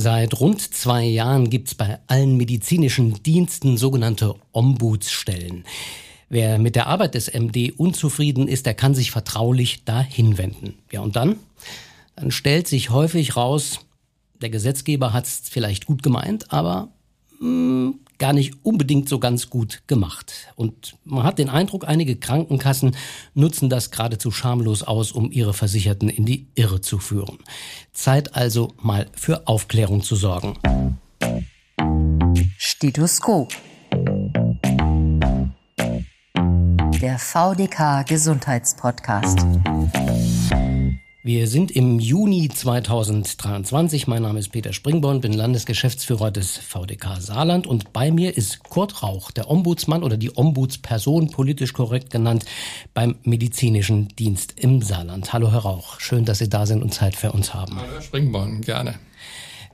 Seit rund zwei Jahren gibt's bei allen medizinischen Diensten sogenannte Ombudsstellen. Wer mit der Arbeit des MD unzufrieden ist, der kann sich vertraulich dahin wenden. Ja, und dann? Dann stellt sich häufig raus, der Gesetzgeber hat's vielleicht gut gemeint, aber mh, hm, gar nicht unbedingt so ganz gut gemacht. Und man hat den Eindruck, einige Krankenkassen nutzen das geradezu schamlos aus, um ihre Versicherten in die Irre zu führen. Zeit also mal für Aufklärung zu sorgen. Stethoskop. Der VDK Gesundheitspodcast. Wir sind im Juni 2023. Mein Name ist Peter Springborn, bin Landesgeschäftsführer des VDK Saarland und bei mir ist Kurt Rauch, der Ombudsmann oder die Ombudsperson, politisch korrekt genannt, beim medizinischen Dienst im Saarland. Hallo Herr Rauch, schön, dass Sie da sind und Zeit für uns haben. Hallo Herr Springborn, gerne.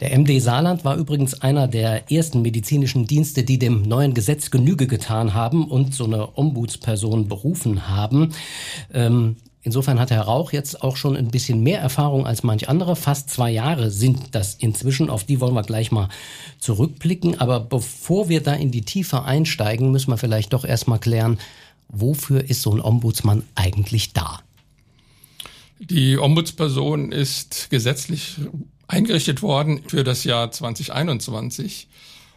Der MD Saarland war übrigens einer der ersten medizinischen Dienste, die dem neuen Gesetz Genüge getan haben und so eine Ombudsperson berufen haben. Ähm, Insofern hat Herr Rauch jetzt auch schon ein bisschen mehr Erfahrung als manch andere. Fast zwei Jahre sind das inzwischen. Auf die wollen wir gleich mal zurückblicken. Aber bevor wir da in die Tiefe einsteigen, müssen wir vielleicht doch erstmal klären, wofür ist so ein Ombudsmann eigentlich da? Die Ombudsperson ist gesetzlich eingerichtet worden für das Jahr 2021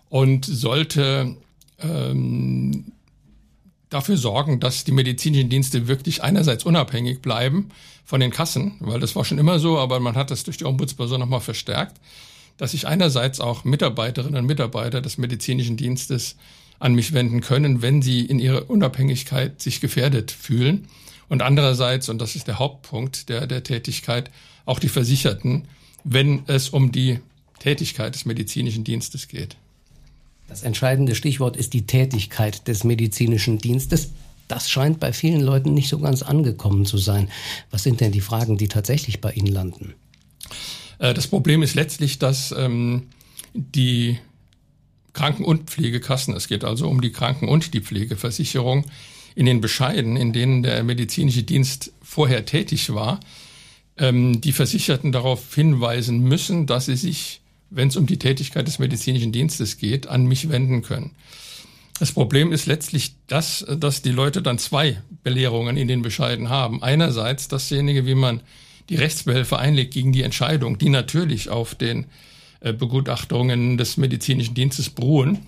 und sollte ähm, dafür sorgen, dass die medizinischen Dienste wirklich einerseits unabhängig bleiben von den Kassen, weil das war schon immer so, aber man hat das durch die Ombudsperson nochmal verstärkt, dass sich einerseits auch Mitarbeiterinnen und Mitarbeiter des medizinischen Dienstes an mich wenden können, wenn sie in ihrer Unabhängigkeit sich gefährdet fühlen. Und andererseits, und das ist der Hauptpunkt der, der Tätigkeit, auch die Versicherten, wenn es um die Tätigkeit des medizinischen Dienstes geht. Das entscheidende Stichwort ist die Tätigkeit des medizinischen Dienstes. Das scheint bei vielen Leuten nicht so ganz angekommen zu sein. Was sind denn die Fragen, die tatsächlich bei Ihnen landen? Äh, das Problem ist letztlich, dass ähm, die Kranken- und Pflegekassen, es geht also um die Kranken- und die Pflegeversicherung, in den Bescheiden, in denen der medizinische Dienst vorher tätig war, ähm, die Versicherten darauf hinweisen müssen, dass sie sich wenn es um die Tätigkeit des medizinischen Dienstes geht, an mich wenden können. Das Problem ist letztlich das, dass die Leute dann zwei Belehrungen in den Bescheiden haben. Einerseits dasjenige, wie man die Rechtsbehelfe einlegt gegen die Entscheidung, die natürlich auf den äh, Begutachtungen des medizinischen Dienstes beruhen.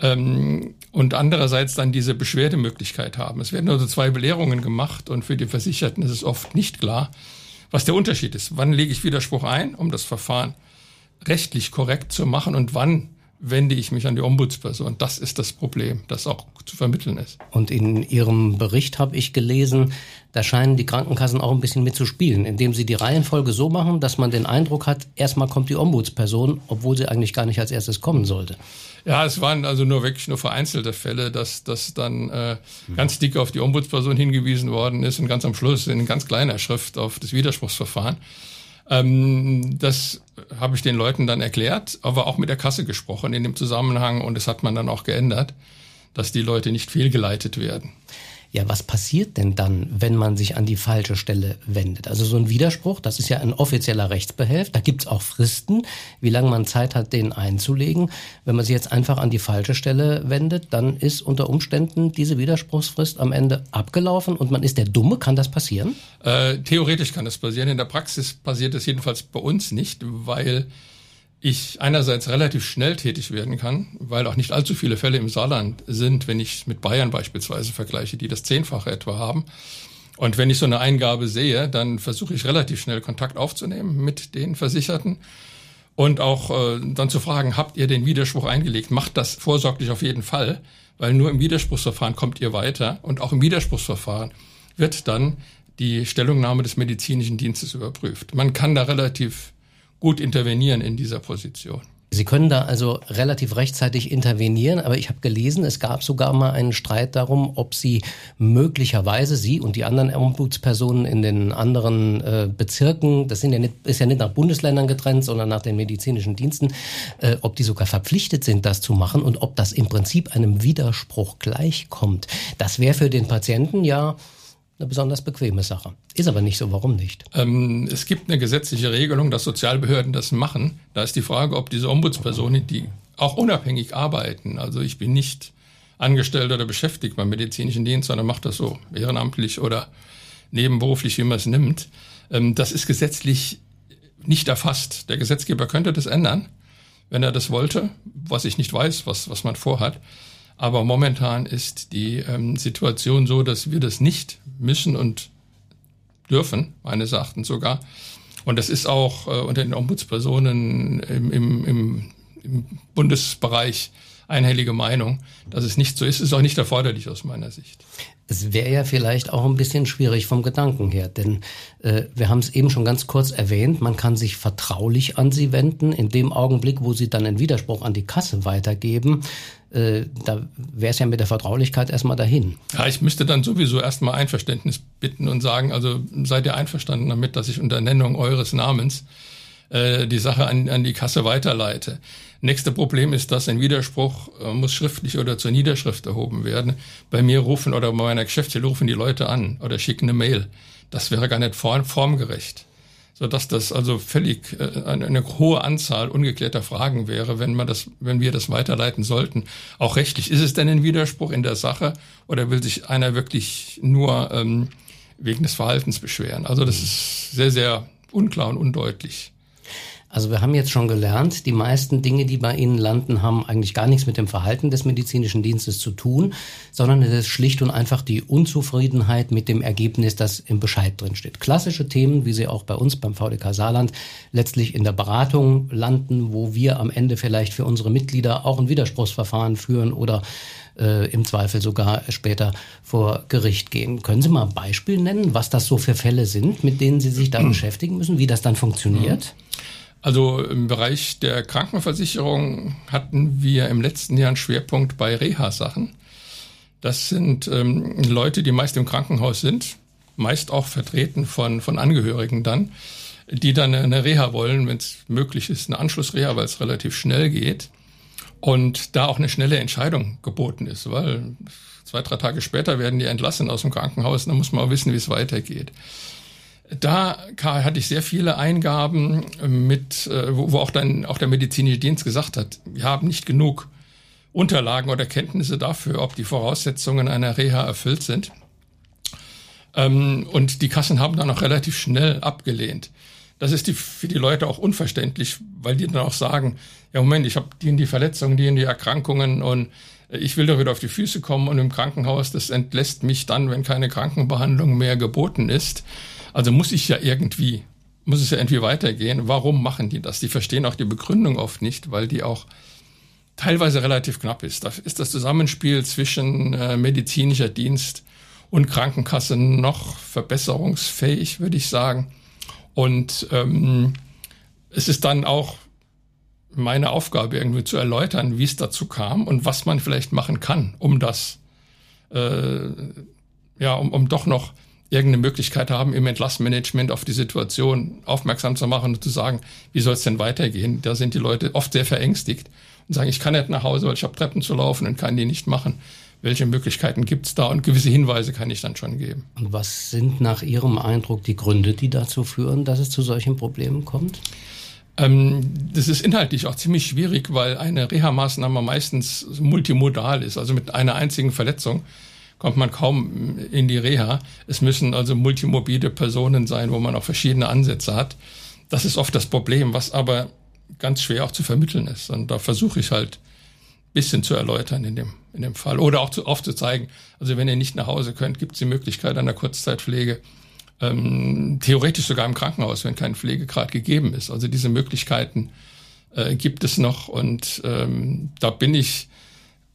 Ähm, und andererseits dann diese Beschwerdemöglichkeit haben. Es werden also zwei Belehrungen gemacht und für die Versicherten ist es oft nicht klar, was der Unterschied ist. Wann lege ich Widerspruch ein, um das Verfahren rechtlich korrekt zu machen und wann wende ich mich an die Ombudsperson. Das ist das Problem, das auch zu vermitteln ist. Und in Ihrem Bericht habe ich gelesen, da scheinen die Krankenkassen auch ein bisschen mitzuspielen, indem sie die Reihenfolge so machen, dass man den Eindruck hat, erstmal kommt die Ombudsperson, obwohl sie eigentlich gar nicht als erstes kommen sollte. Ja, es waren also nur wirklich nur vereinzelte Fälle, dass das dann äh, ganz dick auf die Ombudsperson hingewiesen worden ist und ganz am Schluss in ganz kleiner Schrift auf das Widerspruchsverfahren. Ähm, das habe ich den Leuten dann erklärt, aber auch mit der Kasse gesprochen in dem Zusammenhang und es hat man dann auch geändert, dass die Leute nicht fehlgeleitet werden. Ja, was passiert denn dann, wenn man sich an die falsche Stelle wendet? Also so ein Widerspruch, das ist ja ein offizieller Rechtsbehelf, da gibt's auch Fristen, wie lange man Zeit hat, den einzulegen. Wenn man sich jetzt einfach an die falsche Stelle wendet, dann ist unter Umständen diese Widerspruchsfrist am Ende abgelaufen und man ist der Dumme. Kann das passieren? Äh, theoretisch kann das passieren. In der Praxis passiert es jedenfalls bei uns nicht, weil ich einerseits relativ schnell tätig werden kann, weil auch nicht allzu viele Fälle im Saarland sind, wenn ich mit Bayern beispielsweise vergleiche, die das Zehnfache etwa haben. Und wenn ich so eine Eingabe sehe, dann versuche ich relativ schnell Kontakt aufzunehmen mit den Versicherten und auch äh, dann zu fragen, habt ihr den Widerspruch eingelegt? Macht das vorsorglich auf jeden Fall, weil nur im Widerspruchsverfahren kommt ihr weiter und auch im Widerspruchsverfahren wird dann die Stellungnahme des medizinischen Dienstes überprüft. Man kann da relativ gut intervenieren in dieser Position. Sie können da also relativ rechtzeitig intervenieren, aber ich habe gelesen, es gab sogar mal einen Streit darum, ob Sie möglicherweise Sie und die anderen Ombudspersonen in den anderen äh, Bezirken, das sind ja nicht, ist ja nicht nach Bundesländern getrennt, sondern nach den medizinischen Diensten, äh, ob die sogar verpflichtet sind, das zu machen und ob das im Prinzip einem Widerspruch gleichkommt. Das wäre für den Patienten ja eine besonders bequeme Sache. Ist aber nicht so, warum nicht? Ähm, es gibt eine gesetzliche Regelung, dass Sozialbehörden das machen. Da ist die Frage, ob diese Ombudspersonen, die auch unabhängig arbeiten, also ich bin nicht angestellt oder beschäftigt beim medizinischen Dienst, sondern macht das so ehrenamtlich oder nebenberuflich, wie man es nimmt. Ähm, das ist gesetzlich nicht erfasst. Der Gesetzgeber könnte das ändern, wenn er das wollte, was ich nicht weiß, was, was man vorhat. Aber momentan ist die ähm, Situation so, dass wir das nicht müssen und dürfen, meines Erachtens sogar. Und das ist auch äh, unter den Ombudspersonen im, im, im, im Bundesbereich einhellige Meinung, dass es nicht so ist, ist auch nicht erforderlich aus meiner Sicht. Es wäre ja vielleicht auch ein bisschen schwierig vom Gedanken her, denn äh, wir haben es eben schon ganz kurz erwähnt, man kann sich vertraulich an sie wenden. In dem Augenblick, wo sie dann einen Widerspruch an die Kasse weitergeben, äh, da wäre es ja mit der Vertraulichkeit erstmal dahin. Ja, ich müsste dann sowieso erstmal Einverständnis bitten und sagen, also seid ihr einverstanden damit, dass ich unter Nennung eures Namens äh, die Sache an, an die Kasse weiterleite. Nächste Problem ist, dass ein Widerspruch äh, muss schriftlich oder zur Niederschrift erhoben werden. Bei mir rufen oder bei meiner Geschäftsstelle rufen die Leute an oder schicken eine Mail. Das wäre gar nicht form formgerecht. Sodass das also völlig äh, eine, eine hohe Anzahl ungeklärter Fragen wäre, wenn man das, wenn wir das weiterleiten sollten. Auch rechtlich. Ist es denn ein Widerspruch in der Sache oder will sich einer wirklich nur ähm, wegen des Verhaltens beschweren? Also das ist sehr, sehr unklar und undeutlich. Also wir haben jetzt schon gelernt, die meisten Dinge, die bei Ihnen landen, haben eigentlich gar nichts mit dem Verhalten des medizinischen Dienstes zu tun, sondern es ist schlicht und einfach die Unzufriedenheit mit dem Ergebnis, das im Bescheid drin steht. Klassische Themen, wie sie auch bei uns beim VDK Saarland letztlich in der Beratung landen, wo wir am Ende vielleicht für unsere Mitglieder auch ein Widerspruchsverfahren führen oder äh, im Zweifel sogar später vor Gericht gehen. Können Sie mal ein Beispiel nennen, was das so für Fälle sind, mit denen Sie sich da beschäftigen müssen, wie das dann funktioniert? Mhm. Also im Bereich der Krankenversicherung hatten wir im letzten Jahr einen Schwerpunkt bei Reha-Sachen. Das sind ähm, Leute, die meist im Krankenhaus sind, meist auch vertreten von, von Angehörigen dann, die dann eine Reha wollen, wenn es möglich ist, eine Anschlussreha, weil es relativ schnell geht. Und da auch eine schnelle Entscheidung geboten ist, weil zwei, drei Tage später werden die entlassen aus dem Krankenhaus, dann muss man auch wissen, wie es weitergeht. Da hatte ich sehr viele Eingaben mit, äh, wo auch dann auch der medizinische Dienst gesagt hat, wir haben nicht genug Unterlagen oder Kenntnisse dafür, ob die Voraussetzungen einer Reha erfüllt sind. Ähm, und die Kassen haben dann auch relativ schnell abgelehnt. Das ist die, für die Leute auch unverständlich, weil die dann auch sagen, ja Moment, ich habe die in die Verletzungen, die in die Erkrankungen und ich will doch wieder auf die Füße kommen und im Krankenhaus, das entlässt mich dann, wenn keine Krankenbehandlung mehr geboten ist. Also muss ich ja irgendwie, muss es ja irgendwie weitergehen. Warum machen die das? Die verstehen auch die Begründung oft nicht, weil die auch teilweise relativ knapp ist. Da ist das Zusammenspiel zwischen äh, medizinischer Dienst und Krankenkasse noch verbesserungsfähig, würde ich sagen. Und ähm, es ist dann auch meine Aufgabe, irgendwie zu erläutern, wie es dazu kam und was man vielleicht machen kann, um das, äh, ja, um, um doch noch irgendeine Möglichkeit haben, im Entlassmanagement auf die Situation aufmerksam zu machen und zu sagen, wie soll es denn weitergehen? Da sind die Leute oft sehr verängstigt und sagen, ich kann nicht nach Hause, weil ich habe Treppen zu laufen und kann die nicht machen. Welche Möglichkeiten gibt es da? Und gewisse Hinweise kann ich dann schon geben. Und was sind nach Ihrem Eindruck die Gründe, die dazu führen, dass es zu solchen Problemen kommt? Ähm, das ist inhaltlich auch ziemlich schwierig, weil eine Reha-Maßnahme meistens multimodal ist, also mit einer einzigen Verletzung kommt man kaum in die Reha. Es müssen also multimobile Personen sein, wo man auch verschiedene Ansätze hat. Das ist oft das Problem, was aber ganz schwer auch zu vermitteln ist. Und da versuche ich halt bisschen zu erläutern in dem, in dem Fall. Oder auch zu, aufzuzeigen, also wenn ihr nicht nach Hause könnt, gibt es die Möglichkeit einer Kurzzeitpflege, ähm, theoretisch sogar im Krankenhaus, wenn kein Pflegegrad gegeben ist. Also diese Möglichkeiten äh, gibt es noch und ähm, da bin ich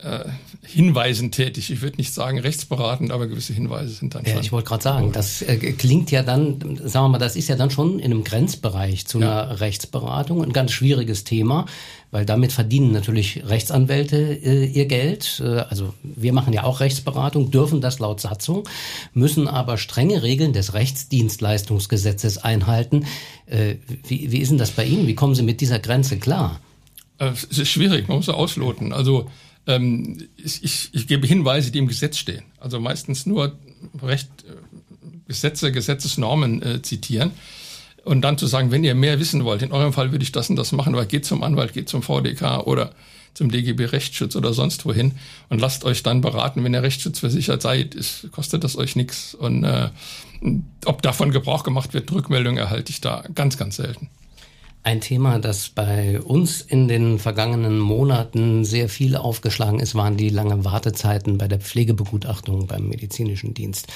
äh, Hinweisen tätig. Ich würde nicht sagen rechtsberatend, aber gewisse Hinweise sind dann ja, schon. Ich wollte gerade sagen, das äh, klingt ja dann, sagen wir mal, das ist ja dann schon in einem Grenzbereich zu ja. einer Rechtsberatung, ein ganz schwieriges Thema, weil damit verdienen natürlich Rechtsanwälte äh, ihr Geld. Äh, also wir machen ja auch Rechtsberatung, dürfen das laut Satzung, müssen aber strenge Regeln des Rechtsdienstleistungsgesetzes einhalten. Äh, wie, wie ist denn das bei Ihnen? Wie kommen Sie mit dieser Grenze klar? Äh, es ist schwierig, man muss ausloten. Also ähm, ich, ich, ich gebe Hinweise, die im Gesetz stehen. Also meistens nur recht Gesetze, Gesetzesnormen äh, zitieren. Und dann zu sagen, wenn ihr mehr wissen wollt, in eurem Fall würde ich das und das machen, aber geht zum Anwalt, geht zum VDK oder zum DGB Rechtsschutz oder sonst wohin und lasst euch dann beraten, wenn ihr Rechtsschutz versichert seid, ist, kostet das euch nichts. Und äh, ob davon Gebrauch gemacht wird, Rückmeldung erhalte ich da ganz, ganz selten. Ein Thema, das bei uns in den vergangenen Monaten sehr viel aufgeschlagen ist, waren die langen Wartezeiten bei der Pflegebegutachtung beim medizinischen Dienst.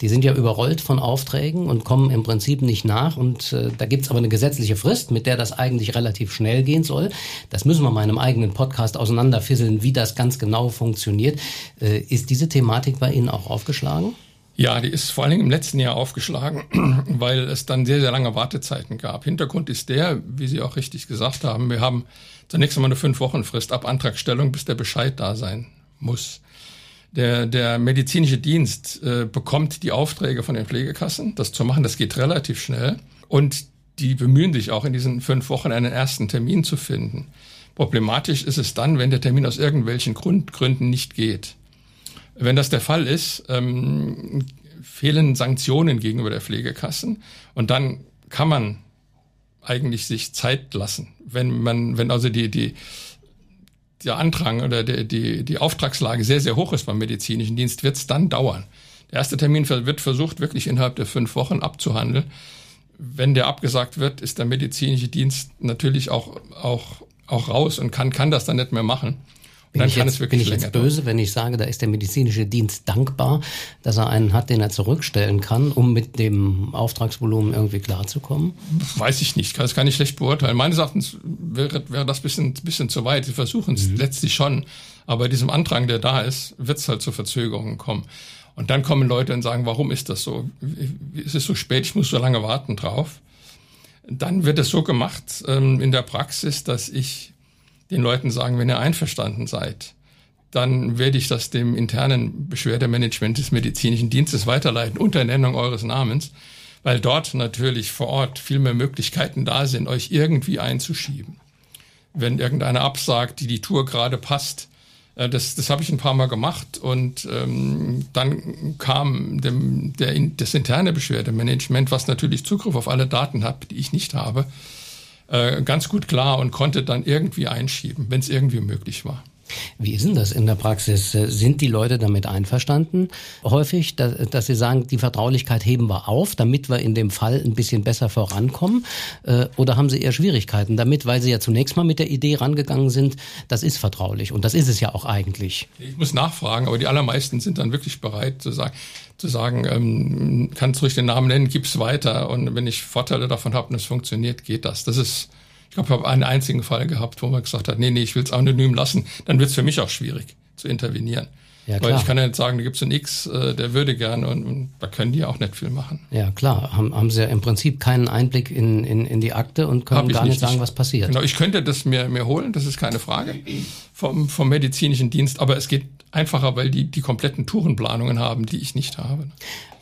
Die sind ja überrollt von Aufträgen und kommen im Prinzip nicht nach. Und äh, da gibt's aber eine gesetzliche Frist, mit der das eigentlich relativ schnell gehen soll. Das müssen wir mal in einem eigenen Podcast auseinanderfisseln, wie das ganz genau funktioniert. Äh, ist diese Thematik bei Ihnen auch aufgeschlagen? Ja, die ist vor allen Dingen im letzten Jahr aufgeschlagen, weil es dann sehr, sehr lange Wartezeiten gab. Hintergrund ist der, wie Sie auch richtig gesagt haben, wir haben zunächst einmal eine Fünf-Wochen-Frist ab Antragstellung, bis der Bescheid da sein muss. Der, der medizinische Dienst äh, bekommt die Aufträge von den Pflegekassen, das zu machen. Das geht relativ schnell. Und die bemühen sich auch in diesen fünf Wochen einen ersten Termin zu finden. Problematisch ist es dann, wenn der Termin aus irgendwelchen Grund, Gründen nicht geht. Wenn das der Fall ist, ähm, fehlen Sanktionen gegenüber der Pflegekassen und dann kann man eigentlich sich Zeit lassen. Wenn man, wenn also die, die, der Antrag oder die, die, die Auftragslage sehr, sehr hoch ist beim medizinischen Dienst, wird es dann dauern. Der erste Termin wird versucht, wirklich innerhalb der fünf Wochen abzuhandeln. Wenn der abgesagt wird, ist der medizinische Dienst natürlich auch, auch, auch raus und kann, kann das dann nicht mehr machen. Bin ich, jetzt, bin ich jetzt böse, wenn ich sage, da ist der medizinische Dienst dankbar, dass er einen hat, den er zurückstellen kann, um mit dem Auftragsvolumen irgendwie klarzukommen? Weiß ich nicht, das kann ich schlecht beurteilen. Meines Erachtens wäre, wäre das bisschen, bisschen zu weit. Sie versuchen es mhm. letztlich schon, aber bei diesem Antrag, der da ist, wird es halt zu Verzögerungen kommen. Und dann kommen Leute und sagen, warum ist das so? Es ist so spät, ich muss so lange warten drauf. Dann wird es so gemacht ähm, in der Praxis, dass ich den Leuten sagen, wenn ihr einverstanden seid, dann werde ich das dem internen Beschwerdemanagement des medizinischen Dienstes weiterleiten unter Nennung eures Namens, weil dort natürlich vor Ort viel mehr Möglichkeiten da sind, euch irgendwie einzuschieben. Wenn irgendeiner absagt, die die Tour gerade passt, äh, das, das habe ich ein paar Mal gemacht und ähm, dann kam dem, der, das interne Beschwerdemanagement, was natürlich Zugriff auf alle Daten hat, die ich nicht habe, äh, ganz gut klar und konnte dann irgendwie einschieben, wenn es irgendwie möglich war. Wie ist denn das in der Praxis? Sind die Leute damit einverstanden? Häufig, dass, dass sie sagen, die Vertraulichkeit heben wir auf, damit wir in dem Fall ein bisschen besser vorankommen? Äh, oder haben sie eher Schwierigkeiten damit, weil sie ja zunächst mal mit der Idee rangegangen sind, das ist vertraulich und das ist es ja auch eigentlich. Ich muss nachfragen, aber die allermeisten sind dann wirklich bereit zu sagen, zu sagen, ähm, kannst ruhig den Namen nennen, gib's weiter. Und wenn ich Vorteile davon habe und es funktioniert, geht das. Das ist, ich glaube, ich habe einen einzigen Fall gehabt, wo man gesagt hat, nee, nee, ich will es anonym lassen. Dann wird es für mich auch schwierig zu intervenieren. Ja, klar. Weil ich kann ja nicht sagen, da gibt es einen X, äh, der würde gern und, und, da können die auch nicht viel machen. Ja, klar. Haben, haben sie ja im Prinzip keinen Einblick in, in, in die Akte und können gar nicht, nicht sagen, was passiert. Genau, ich könnte das mir, mir holen, das ist keine Frage, vom, vom medizinischen Dienst, aber es geht einfacher, weil die die kompletten Tourenplanungen haben, die ich nicht habe.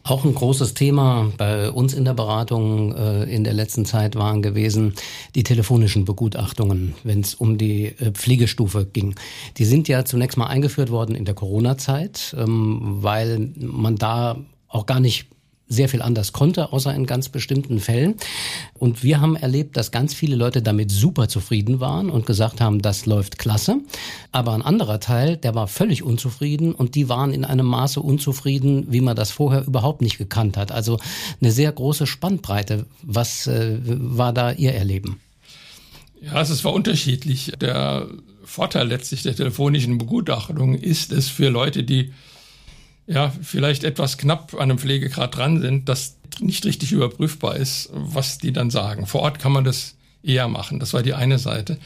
Auch ein großes Thema bei uns in der Beratung äh, in der letzten Zeit waren gewesen die telefonischen Begutachtungen, wenn es um die äh, Pflegestufe ging. Die sind ja zunächst mal eingeführt worden in der Corona-Zeit, ähm, weil man da auch gar nicht sehr viel anders konnte, außer in ganz bestimmten Fällen. Und wir haben erlebt, dass ganz viele Leute damit super zufrieden waren und gesagt haben, das läuft klasse. Aber ein anderer Teil, der war völlig unzufrieden und die waren in einem Maße unzufrieden, wie man das vorher überhaupt nicht gekannt hat. Also eine sehr große Spannbreite. Was äh, war da Ihr Erleben? Ja, es war unterschiedlich. Der Vorteil letztlich der telefonischen Begutachtung ist es für Leute, die ja, vielleicht etwas knapp an einem Pflegegrad dran sind, dass nicht richtig überprüfbar ist, was die dann sagen. Vor Ort kann man das eher machen. Das war die eine Seite.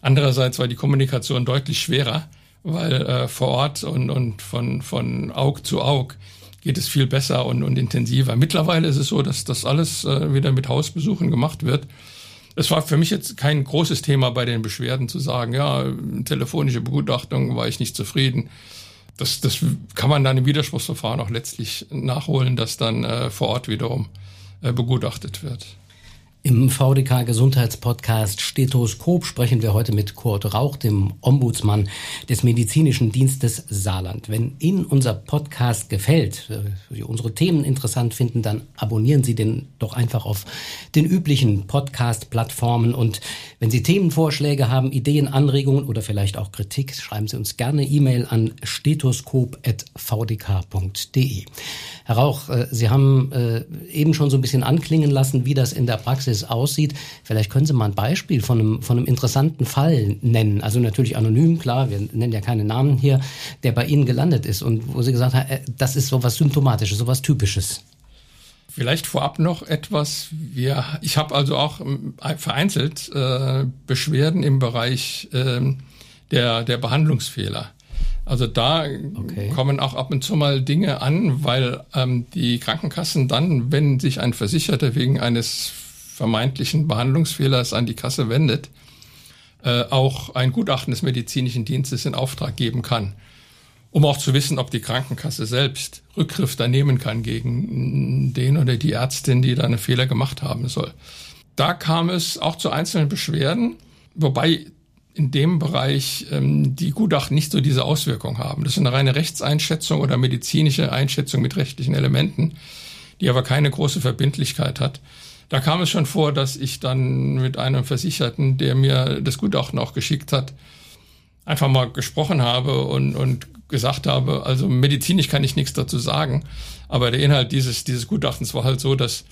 Andererseits war die Kommunikation deutlich schwerer, weil äh, vor Ort und, und von, von Aug zu Aug geht es viel besser und, und intensiver. Mittlerweile ist es so, dass das alles äh, wieder mit Hausbesuchen gemacht wird. Es war für mich jetzt kein großes Thema bei den Beschwerden zu sagen, ja, telefonische Begutachtung war ich nicht zufrieden das, das kann man dann im Widerspruchsverfahren auch letztlich nachholen, dass dann äh, vor Ort wiederum äh, begutachtet wird. Im VDK Gesundheitspodcast Stethoskop sprechen wir heute mit Kurt Rauch, dem Ombudsmann des Medizinischen Dienstes Saarland. Wenn Ihnen unser Podcast gefällt, äh, Sie unsere Themen interessant finden, dann abonnieren Sie den doch einfach auf den üblichen Podcast-Plattformen. Und wenn Sie Themenvorschläge haben, Ideen, Anregungen oder vielleicht auch Kritik, schreiben Sie uns gerne E-Mail an stethoskop.vdk.de. Herr Rauch, äh, Sie haben äh, eben schon so ein bisschen anklingen lassen, wie das in der Praxis Praxis aussieht. Vielleicht können Sie mal ein Beispiel von einem, von einem interessanten Fall nennen. Also natürlich anonym, klar, wir nennen ja keine Namen hier, der bei Ihnen gelandet ist und wo Sie gesagt haben, äh, das ist so was Symptomatisches, so was Typisches. Vielleicht vorab noch etwas. Wir, ich habe also auch ähm, vereinzelt äh, Beschwerden im Bereich äh, der, der Behandlungsfehler. Also da okay. kommen auch ab und zu mal Dinge an, weil ähm, die Krankenkassen dann, wenn sich ein Versicherter wegen eines vermeintlichen Behandlungsfehlers an die Kasse wendet, äh, auch ein Gutachten des medizinischen Dienstes in Auftrag geben kann, um auch zu wissen, ob die Krankenkasse selbst Rückgriff da nehmen kann gegen den oder die Ärztin, die da einen Fehler gemacht haben soll. Da kam es auch zu einzelnen Beschwerden, wobei in dem Bereich ähm, die Gutachten nicht so diese Auswirkung haben. Das ist eine reine Rechtseinschätzung oder medizinische Einschätzung mit rechtlichen Elementen, die aber keine große Verbindlichkeit hat. Da kam es schon vor, dass ich dann mit einem Versicherten, der mir das Gutachten auch geschickt hat, einfach mal gesprochen habe und, und gesagt habe, also medizinisch kann ich nichts dazu sagen, aber der Inhalt dieses, dieses Gutachtens war halt so, dass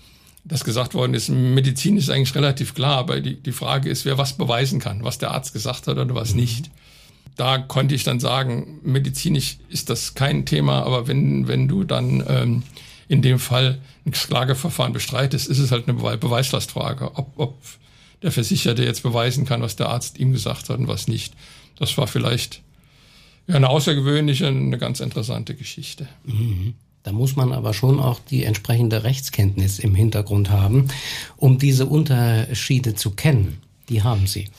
das gesagt worden ist, Medizin ist eigentlich relativ klar, aber die, die Frage ist, wer was beweisen kann, was der Arzt gesagt hat oder was mhm. nicht. Da konnte ich dann sagen, medizinisch ist das kein Thema, aber wenn, wenn du dann ähm, in dem Fall ein Klageverfahren bestreitest, ist es halt eine Beweislastfrage, ob, ob der Versicherte jetzt beweisen kann, was der Arzt ihm gesagt hat und was nicht. Das war vielleicht ja, eine außergewöhnliche, eine ganz interessante Geschichte. Mhm. Da muss man aber schon auch die entsprechende Rechtskenntnis im Hintergrund haben, um diese Unterschiede zu kennen. Die haben Sie.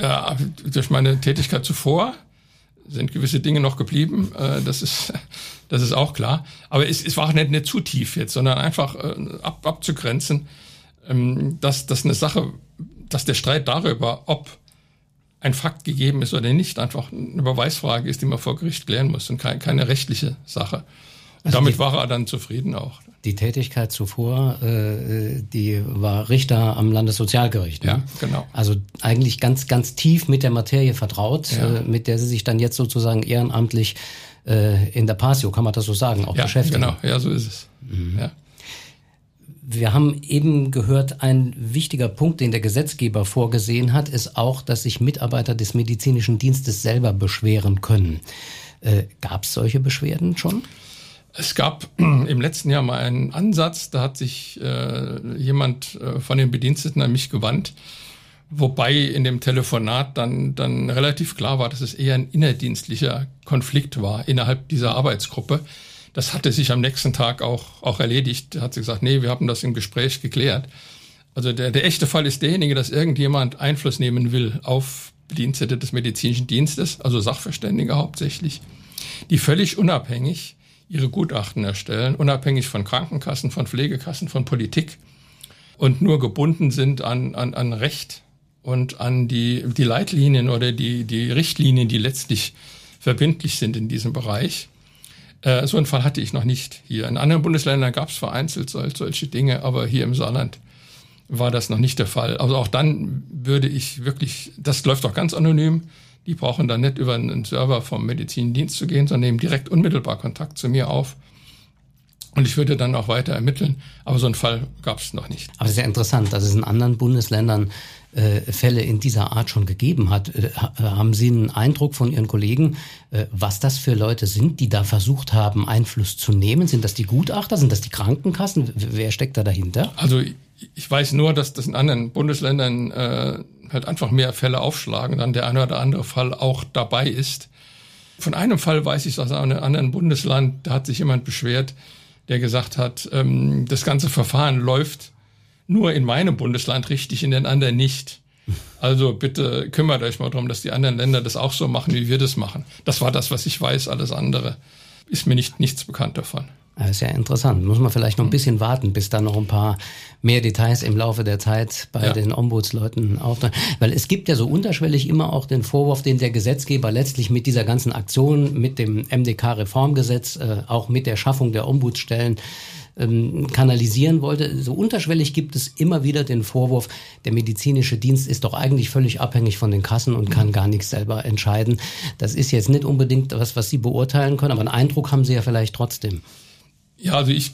Ja, durch meine Tätigkeit zuvor sind gewisse Dinge noch geblieben. Äh, das ist, das ist auch klar. Aber es, es war auch nicht, nicht zu tief jetzt, sondern einfach äh, ab, abzugrenzen, ähm, dass, dass eine Sache, dass der Streit darüber, ob ein Fakt gegeben ist oder nicht, einfach eine Beweisfrage ist, die man vor Gericht klären muss und keine, keine rechtliche Sache. Und also damit die, war er dann zufrieden auch. Die Tätigkeit zuvor, äh, die war Richter am Landessozialgericht. Ne? Ja, genau. Also eigentlich ganz, ganz tief mit der Materie vertraut, ja. äh, mit der Sie sich dann jetzt sozusagen ehrenamtlich äh, in der Pasio, kann man das so sagen, auch ja, beschäftigen. Genau, ja, so ist es. Mhm. Ja. Wir haben eben gehört, ein wichtiger Punkt, den der Gesetzgeber vorgesehen hat, ist auch, dass sich Mitarbeiter des medizinischen Dienstes selber beschweren können. Äh, Gab es solche Beschwerden schon? Es gab im letzten Jahr mal einen Ansatz, da hat sich äh, jemand äh, von den Bediensteten an mich gewandt Wobei in dem Telefonat dann, dann relativ klar war, dass es eher ein innerdienstlicher Konflikt war innerhalb dieser Arbeitsgruppe. Das hatte sich am nächsten Tag auch, auch erledigt. Da hat sie gesagt, nee, wir haben das im Gespräch geklärt. Also der, der echte Fall ist derjenige, dass irgendjemand Einfluss nehmen will auf Bedienstete des medizinischen Dienstes, also Sachverständige hauptsächlich, die völlig unabhängig ihre Gutachten erstellen, unabhängig von Krankenkassen, von Pflegekassen, von Politik und nur gebunden sind an, an, an Recht und an die, die Leitlinien oder die, die Richtlinien, die letztlich verbindlich sind in diesem Bereich. Äh, so einen Fall hatte ich noch nicht hier. In anderen Bundesländern gab es vereinzelt solche Dinge, aber hier im Saarland war das noch nicht der Fall. Also auch dann würde ich wirklich, das läuft doch ganz anonym. Die brauchen dann nicht über einen Server vom Medizindienst zu gehen, sondern nehmen direkt unmittelbar Kontakt zu mir auf. Und ich würde dann auch weiter ermitteln, aber so einen Fall gab es noch nicht. Aber es ist ja interessant, dass es in anderen Bundesländern äh, Fälle in dieser Art schon gegeben hat. Äh, haben Sie einen Eindruck von Ihren Kollegen, äh, was das für Leute sind, die da versucht haben, Einfluss zu nehmen? Sind das die Gutachter? Sind das die Krankenkassen? Wer steckt da dahinter? Also ich weiß nur, dass das in anderen Bundesländern äh, halt einfach mehr Fälle aufschlagen, dann der eine oder andere Fall auch dabei ist. Von einem Fall weiß ich aus einem anderen Bundesland, da hat sich jemand beschwert, der gesagt hat, ähm, das ganze Verfahren läuft nur in meinem Bundesland richtig, in den anderen nicht. Also bitte kümmert euch mal darum, dass die anderen Länder das auch so machen, wie wir das machen. Das war das, was ich weiß. Alles andere ist mir nicht nichts bekannt davon. Das ist ja interessant. Muss man vielleicht noch ein bisschen warten, bis da noch ein paar mehr Details im Laufe der Zeit bei ja. den Ombudsleuten auftauchen. Weil es gibt ja so unterschwellig immer auch den Vorwurf, den der Gesetzgeber letztlich mit dieser ganzen Aktion, mit dem MDK-Reformgesetz, äh, auch mit der Schaffung der Ombudsstellen, ähm, kanalisieren wollte. So unterschwellig gibt es immer wieder den Vorwurf, der medizinische Dienst ist doch eigentlich völlig abhängig von den Kassen und kann gar nichts selber entscheiden. Das ist jetzt nicht unbedingt was, was Sie beurteilen können, aber einen Eindruck haben Sie ja vielleicht trotzdem. Ja, also ich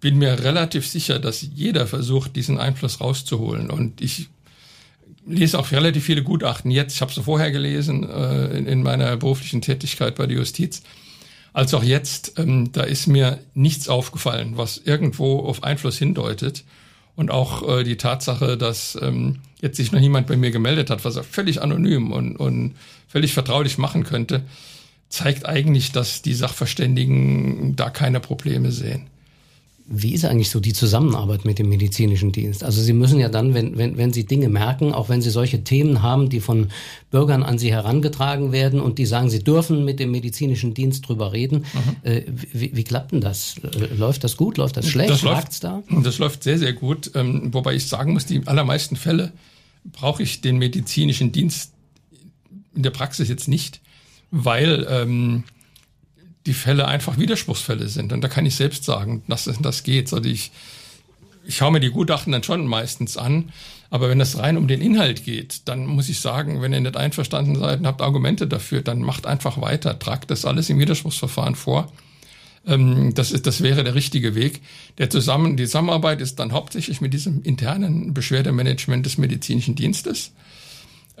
bin mir relativ sicher, dass jeder versucht, diesen Einfluss rauszuholen. Und ich lese auch relativ viele Gutachten jetzt. Ich habe sie vorher gelesen äh, in, in, meiner beruflichen Tätigkeit bei der Justiz. Als auch jetzt, ähm, da ist mir nichts aufgefallen, was irgendwo auf Einfluss hindeutet. Und auch äh, die Tatsache, dass ähm, jetzt sich noch niemand bei mir gemeldet hat, was er völlig anonym und, und völlig vertraulich machen könnte, zeigt eigentlich, dass die Sachverständigen da keine Probleme sehen. Wie ist eigentlich so die Zusammenarbeit mit dem medizinischen Dienst? Also Sie müssen ja dann, wenn, wenn, wenn Sie Dinge merken, auch wenn Sie solche Themen haben, die von Bürgern an Sie herangetragen werden und die sagen, Sie dürfen mit dem medizinischen Dienst drüber reden, mhm. äh, wie, wie klappt denn das? Äh, läuft das gut? Läuft das schlecht? Das läuft, da? Das läuft sehr, sehr gut. Ähm, wobei ich sagen muss, die allermeisten Fälle brauche ich den medizinischen Dienst in der Praxis jetzt nicht weil ähm, die Fälle einfach Widerspruchsfälle sind. Und da kann ich selbst sagen, dass das geht. Also ich, ich schaue mir die Gutachten dann schon meistens an. Aber wenn es rein um den Inhalt geht, dann muss ich sagen, wenn ihr nicht einverstanden seid und habt Argumente dafür, dann macht einfach weiter, tragt das alles im Widerspruchsverfahren vor. Ähm, das, ist, das wäre der richtige Weg. Der Zusammen, die Zusammenarbeit ist dann hauptsächlich mit diesem internen Beschwerdemanagement des medizinischen Dienstes.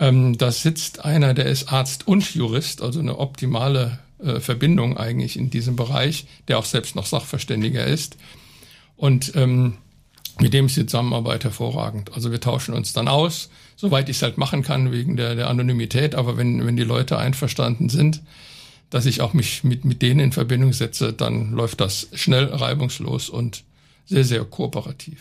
Ähm, da sitzt einer, der ist Arzt und Jurist, also eine optimale äh, Verbindung eigentlich in diesem Bereich, der auch selbst noch Sachverständiger ist. Und ähm, mit dem ist die Zusammenarbeit hervorragend. Also wir tauschen uns dann aus, soweit ich es halt machen kann wegen der, der Anonymität. Aber wenn, wenn die Leute einverstanden sind, dass ich auch mich mit, mit denen in Verbindung setze, dann läuft das schnell, reibungslos und sehr, sehr kooperativ.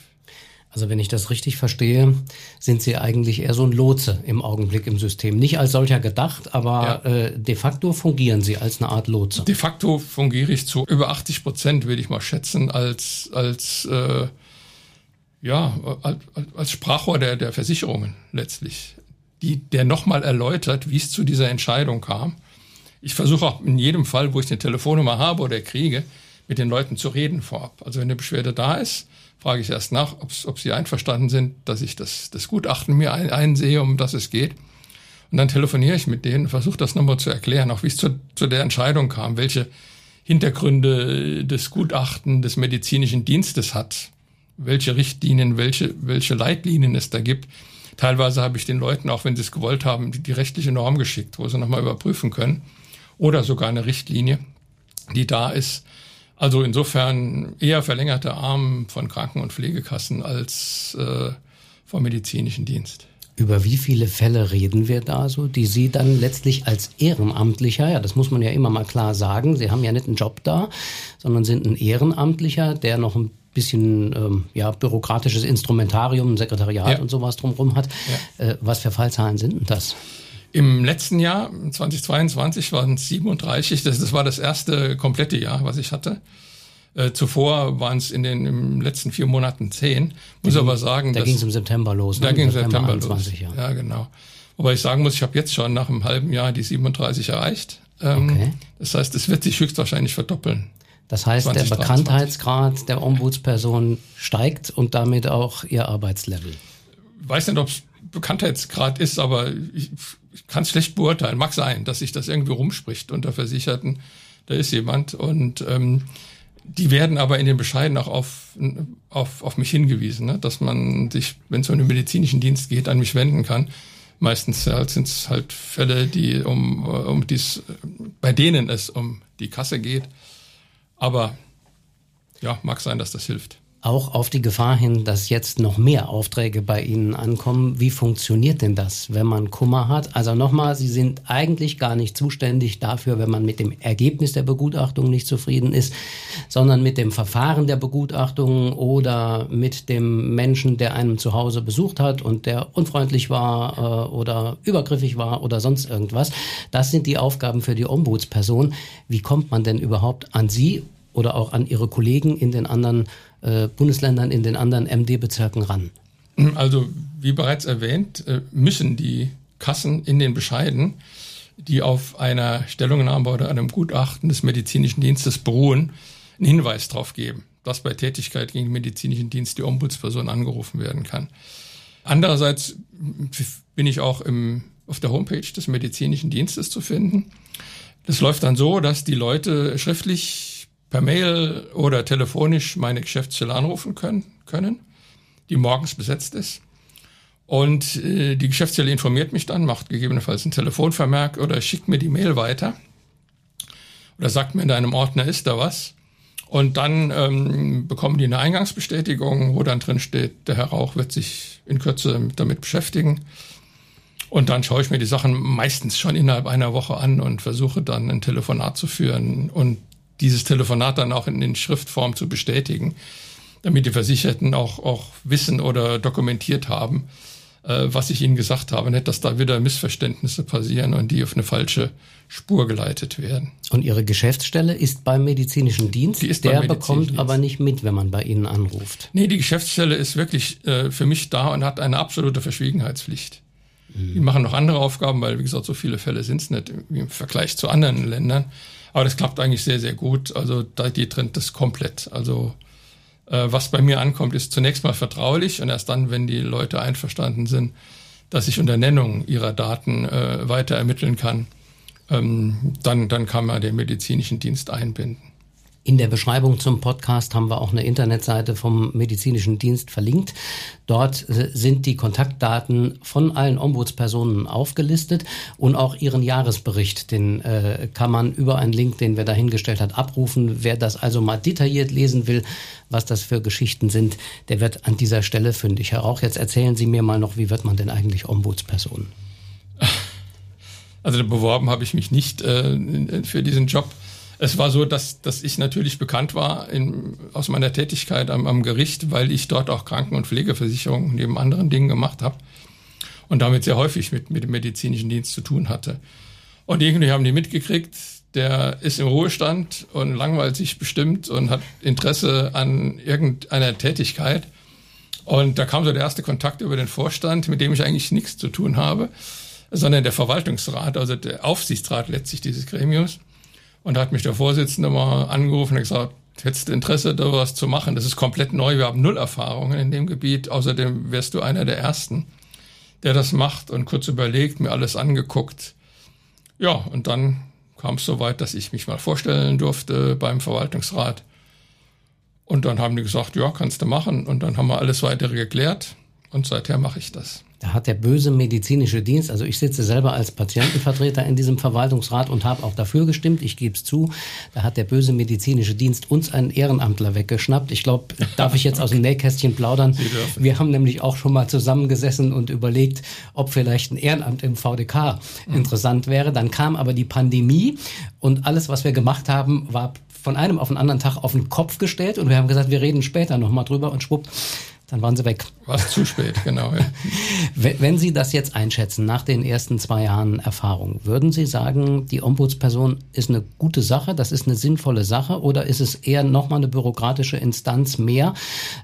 Also wenn ich das richtig verstehe, sind Sie eigentlich eher so ein Lotse im Augenblick im System. Nicht als solcher gedacht, aber ja. äh, de facto fungieren Sie als eine Art Lotse. De facto fungiere ich zu über 80 Prozent, würde ich mal schätzen, als, als, äh, ja, als, als Sprachrohr der, der Versicherungen letztlich. Die, der nochmal erläutert, wie es zu dieser Entscheidung kam. Ich versuche auch in jedem Fall, wo ich eine Telefonnummer habe oder kriege, mit den Leuten zu reden vorab. Also wenn eine Beschwerde da ist, frage ich erst nach, ob sie einverstanden sind, dass ich das, das Gutachten mir ein, einsehe, um das es geht. Und dann telefoniere ich mit denen, versuche das nochmal zu erklären, auch wie es zu, zu der Entscheidung kam, welche Hintergründe das Gutachten des medizinischen Dienstes hat, welche Richtlinien, welche, welche Leitlinien es da gibt. Teilweise habe ich den Leuten, auch wenn sie es gewollt haben, die, die rechtliche Norm geschickt, wo sie nochmal überprüfen können. Oder sogar eine Richtlinie, die da ist, also insofern eher verlängerte Arm von Kranken- und Pflegekassen als äh, vom medizinischen Dienst. Über wie viele Fälle reden wir da so, die Sie dann letztlich als Ehrenamtlicher, ja, das muss man ja immer mal klar sagen, Sie haben ja nicht einen Job da, sondern sind ein Ehrenamtlicher, der noch ein bisschen ähm, ja, bürokratisches Instrumentarium, ein Sekretariat ja. und sowas drumherum hat. Ja. Äh, was für Fallzahlen sind denn das? Im letzten Jahr, 2022, waren es 37. Das, das war das erste komplette Jahr, was ich hatte. Äh, zuvor waren es in den im letzten vier Monaten zehn. Muss da aber sagen, da ging es im September los. Ne? Da ging es im September, September 21, los. Ja. ja, genau. Wobei ich sagen muss, ich habe jetzt schon nach einem halben Jahr die 37 erreicht. Ähm, okay. Das heißt, es wird sich höchstwahrscheinlich verdoppeln. Das heißt, 20, der Bekanntheitsgrad der Ombudsperson steigt und damit auch ihr Arbeitslevel. Ich weiß nicht, ob es Bekanntheitsgrad ist, aber ich, ich kann es schlecht beurteilen. Mag sein, dass sich das irgendwie rumspricht unter Versicherten. Da ist jemand und ähm, die werden aber in den Bescheiden auch auf, auf, auf mich hingewiesen, ne? dass man sich, wenn es um den medizinischen Dienst geht, an mich wenden kann. Meistens halt, sind es halt Fälle, die um, um dies, bei denen es um die Kasse geht. Aber ja, mag sein, dass das hilft auch auf die Gefahr hin, dass jetzt noch mehr Aufträge bei Ihnen ankommen. Wie funktioniert denn das, wenn man Kummer hat? Also nochmal, Sie sind eigentlich gar nicht zuständig dafür, wenn man mit dem Ergebnis der Begutachtung nicht zufrieden ist, sondern mit dem Verfahren der Begutachtung oder mit dem Menschen, der einen zu Hause besucht hat und der unfreundlich war äh, oder übergriffig war oder sonst irgendwas. Das sind die Aufgaben für die Ombudsperson. Wie kommt man denn überhaupt an Sie oder auch an Ihre Kollegen in den anderen äh, Bundesländern, in den anderen MD-Bezirken ran? Also wie bereits erwähnt, äh, müssen die Kassen in den Bescheiden, die auf einer Stellungnahme oder einem Gutachten des medizinischen Dienstes beruhen, einen Hinweis darauf geben, dass bei Tätigkeit gegen den medizinischen Dienst die Ombudsperson angerufen werden kann. Andererseits bin ich auch im, auf der Homepage des medizinischen Dienstes zu finden. Das läuft dann so, dass die Leute schriftlich per Mail oder telefonisch meine Geschäftsstelle anrufen können, können die morgens besetzt ist. Und äh, die Geschäftsstelle informiert mich dann, macht gegebenenfalls einen Telefonvermerk oder schickt mir die Mail weiter oder sagt mir in deinem Ordner ist da was. Und dann ähm, bekommen die eine Eingangsbestätigung, wo dann drin steht, der Herr Rauch wird sich in Kürze damit beschäftigen. Und dann schaue ich mir die Sachen meistens schon innerhalb einer Woche an und versuche dann ein Telefonat zu führen und dieses Telefonat dann auch in, in Schriftform zu bestätigen, damit die Versicherten auch, auch wissen oder dokumentiert haben, äh, was ich ihnen gesagt habe. Nicht, dass da wieder Missverständnisse passieren und die auf eine falsche Spur geleitet werden. Und Ihre Geschäftsstelle ist beim medizinischen Dienst? Die ist Der medizinischen bekommt Dienst. aber nicht mit, wenn man bei Ihnen anruft. Nee, die Geschäftsstelle ist wirklich äh, für mich da und hat eine absolute Verschwiegenheitspflicht. Die machen noch andere Aufgaben, weil, wie gesagt, so viele Fälle sind es nicht im Vergleich zu anderen Ländern. Aber das klappt eigentlich sehr, sehr gut. Also da, die trennt das komplett. Also äh, was bei mir ankommt, ist zunächst mal vertraulich und erst dann, wenn die Leute einverstanden sind, dass ich unter Nennung ihrer Daten äh, weiter ermitteln kann, ähm, dann, dann kann man den medizinischen Dienst einbinden. In der Beschreibung zum Podcast haben wir auch eine Internetseite vom medizinischen Dienst verlinkt. Dort äh, sind die Kontaktdaten von allen Ombudspersonen aufgelistet und auch ihren Jahresbericht. Den äh, kann man über einen Link, den wir dahingestellt hat, abrufen. Wer das also mal detailliert lesen will, was das für Geschichten sind, der wird an dieser Stelle fündig. Herr Rauch, jetzt erzählen Sie mir mal noch, wie wird man denn eigentlich Ombudsperson? Also beworben habe ich mich nicht äh, für diesen Job. Es war so, dass, dass ich natürlich bekannt war in, aus meiner Tätigkeit am, am Gericht, weil ich dort auch Kranken- und Pflegeversicherung neben anderen Dingen gemacht habe und damit sehr häufig mit, mit dem medizinischen Dienst zu tun hatte. Und irgendwie haben die mitgekriegt, der ist im Ruhestand und langweilt sich bestimmt und hat Interesse an irgendeiner Tätigkeit. Und da kam so der erste Kontakt über den Vorstand, mit dem ich eigentlich nichts zu tun habe, sondern der Verwaltungsrat, also der Aufsichtsrat letztlich dieses Gremiums. Und da hat mich der Vorsitzende mal angerufen und gesagt, hättest Interesse, da was zu machen? Das ist komplett neu, wir haben null Erfahrungen in dem Gebiet. Außerdem wärst du einer der Ersten, der das macht und kurz überlegt, mir alles angeguckt. Ja, und dann kam es so weit, dass ich mich mal vorstellen durfte beim Verwaltungsrat. Und dann haben die gesagt, ja, kannst du machen. Und dann haben wir alles weitere geklärt. Und seither mache ich das. Da hat der böse medizinische Dienst, also ich sitze selber als Patientenvertreter in diesem Verwaltungsrat und habe auch dafür gestimmt, ich gebe es zu, da hat der böse medizinische Dienst uns einen Ehrenamtler weggeschnappt. Ich glaube, darf ich jetzt aus dem Nähkästchen plaudern. Wir haben nämlich auch schon mal zusammengesessen und überlegt, ob vielleicht ein Ehrenamt im VDK interessant wäre. Dann kam aber die Pandemie und alles, was wir gemacht haben, war von einem auf den anderen Tag auf den Kopf gestellt und wir haben gesagt, wir reden später nochmal drüber und schwupp, dann waren sie weg. War zu spät, genau. Ja. Wenn Sie das jetzt einschätzen, nach den ersten zwei Jahren Erfahrung, würden Sie sagen, die Ombudsperson ist eine gute Sache, das ist eine sinnvolle Sache, oder ist es eher nochmal eine bürokratische Instanz mehr,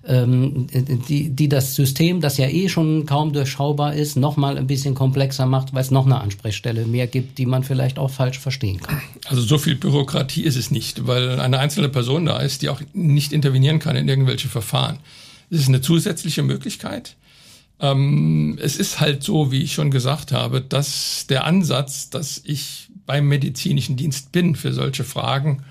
ähm, die, die das System, das ja eh schon kaum durchschaubar ist, nochmal ein bisschen komplexer macht, weil es noch eine Ansprechstelle mehr gibt, die man vielleicht auch falsch verstehen kann? Also so viel Bürokratie ist es nicht, weil eine einzelne Person da ist, die auch nicht intervenieren kann in irgendwelche Verfahren. Es ist eine zusätzliche Möglichkeit. Ähm, es ist halt so, wie ich schon gesagt habe, dass der Ansatz, dass ich beim medizinischen Dienst bin für solche Fragen,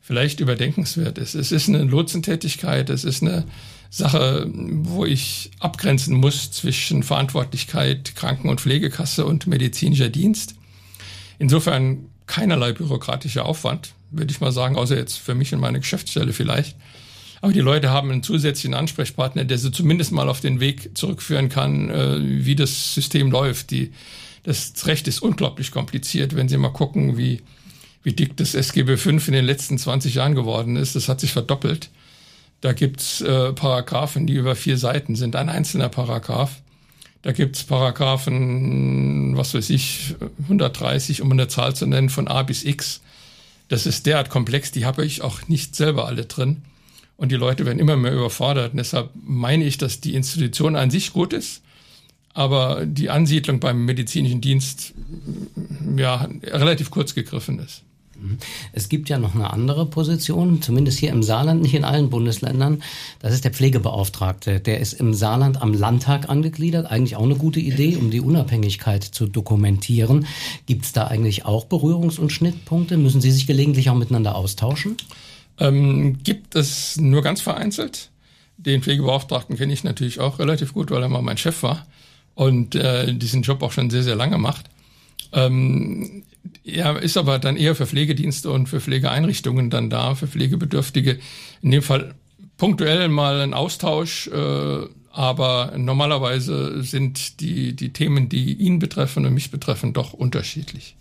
vielleicht überdenkenswert ist. Es ist eine Lotsentätigkeit, es ist eine Sache, wo ich abgrenzen muss zwischen Verantwortlichkeit Kranken- und Pflegekasse und medizinischer Dienst. Insofern keinerlei bürokratischer Aufwand, würde ich mal sagen, außer jetzt für mich und meine Geschäftsstelle vielleicht. Aber die Leute haben einen zusätzlichen Ansprechpartner, der sie zumindest mal auf den Weg zurückführen kann, äh, wie das System läuft. Die, das Recht ist unglaublich kompliziert, wenn Sie mal gucken, wie, wie dick das SGB V in den letzten 20 Jahren geworden ist. Das hat sich verdoppelt. Da gibt's äh, Paragraphen, die über vier Seiten sind, ein einzelner Paragraph. Da gibt's Paragraphen, was weiß ich, 130, um eine Zahl zu nennen, von A bis X. das ist derart komplex, die habe ich auch nicht selber alle drin. Und die Leute werden immer mehr überfordert. Und deshalb meine ich, dass die Institution an sich gut ist, aber die Ansiedlung beim medizinischen Dienst ja relativ kurz gegriffen ist. Mhm. Es gibt ja noch eine andere Position, zumindest hier im Saarland, nicht in allen Bundesländern. Das ist der Pflegebeauftragte. Der ist im Saarland am Landtag angegliedert. Eigentlich auch eine gute Idee, um die Unabhängigkeit zu dokumentieren. Gibt es da eigentlich auch Berührungs- und Schnittpunkte? Müssen Sie sich gelegentlich auch miteinander austauschen? Ähm, gibt es nur ganz vereinzelt. Den Pflegebeauftragten kenne ich natürlich auch relativ gut, weil er mal mein Chef war und äh, diesen Job auch schon sehr, sehr lange macht. Ähm, ja, ist aber dann eher für Pflegedienste und für Pflegeeinrichtungen dann da, für Pflegebedürftige. In dem Fall punktuell mal ein Austausch, äh, aber normalerweise sind die, die Themen, die ihn betreffen und mich betreffen, doch unterschiedlich.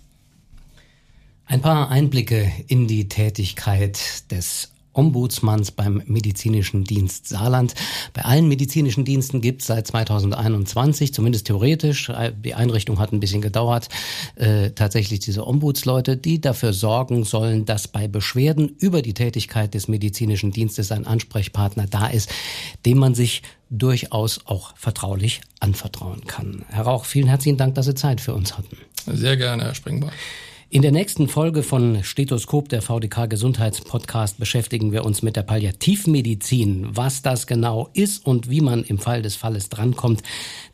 Ein paar Einblicke in die Tätigkeit des Ombudsmanns beim Medizinischen Dienst Saarland. Bei allen medizinischen Diensten gibt es seit 2021, zumindest theoretisch, äh, die Einrichtung hat ein bisschen gedauert, äh, tatsächlich diese Ombudsleute, die dafür sorgen sollen, dass bei Beschwerden über die Tätigkeit des medizinischen Dienstes ein Ansprechpartner da ist, dem man sich durchaus auch vertraulich anvertrauen kann. Herr Rauch, vielen herzlichen Dank, dass Sie Zeit für uns hatten. Sehr gerne, Herr Springbar. In der nächsten Folge von Stethoskop, der VDK Gesundheitspodcast, beschäftigen wir uns mit der Palliativmedizin. Was das genau ist und wie man im Fall des Falles drankommt,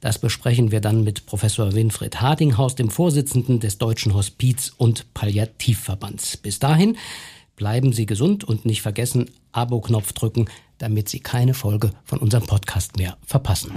das besprechen wir dann mit Professor Winfried Hardinghaus, dem Vorsitzenden des Deutschen Hospiz- und Palliativverbands. Bis dahin bleiben Sie gesund und nicht vergessen, Abo-Knopf drücken, damit Sie keine Folge von unserem Podcast mehr verpassen.